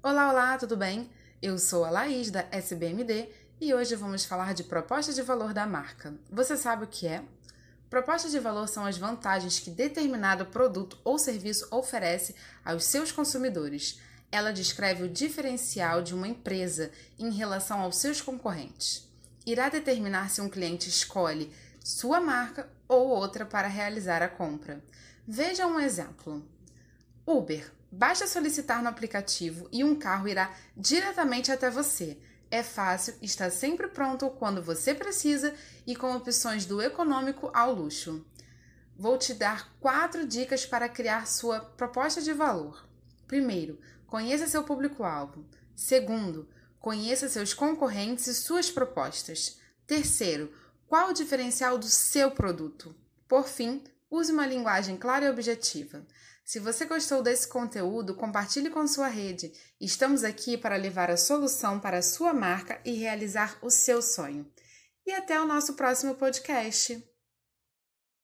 Olá, olá, tudo bem? Eu sou a Laís da SBMD e hoje vamos falar de proposta de valor da marca. Você sabe o que é? Propostas de valor são as vantagens que determinado produto ou serviço oferece aos seus consumidores. Ela descreve o diferencial de uma empresa em relação aos seus concorrentes. Irá determinar se um cliente escolhe sua marca ou outra para realizar a compra. Veja um exemplo. Uber. Basta solicitar no aplicativo e um carro irá diretamente até você é fácil, está sempre pronto quando você precisa e com opções do econômico ao luxo. Vou te dar quatro dicas para criar sua proposta de valor. Primeiro, conheça seu público-alvo. Segundo, conheça seus concorrentes e suas propostas. Terceiro, qual o diferencial do seu produto? Por fim, use uma linguagem clara e objetiva. Se você gostou desse conteúdo, compartilhe com sua rede. Estamos aqui para levar a solução para a sua marca e realizar o seu sonho. E até o nosso próximo podcast.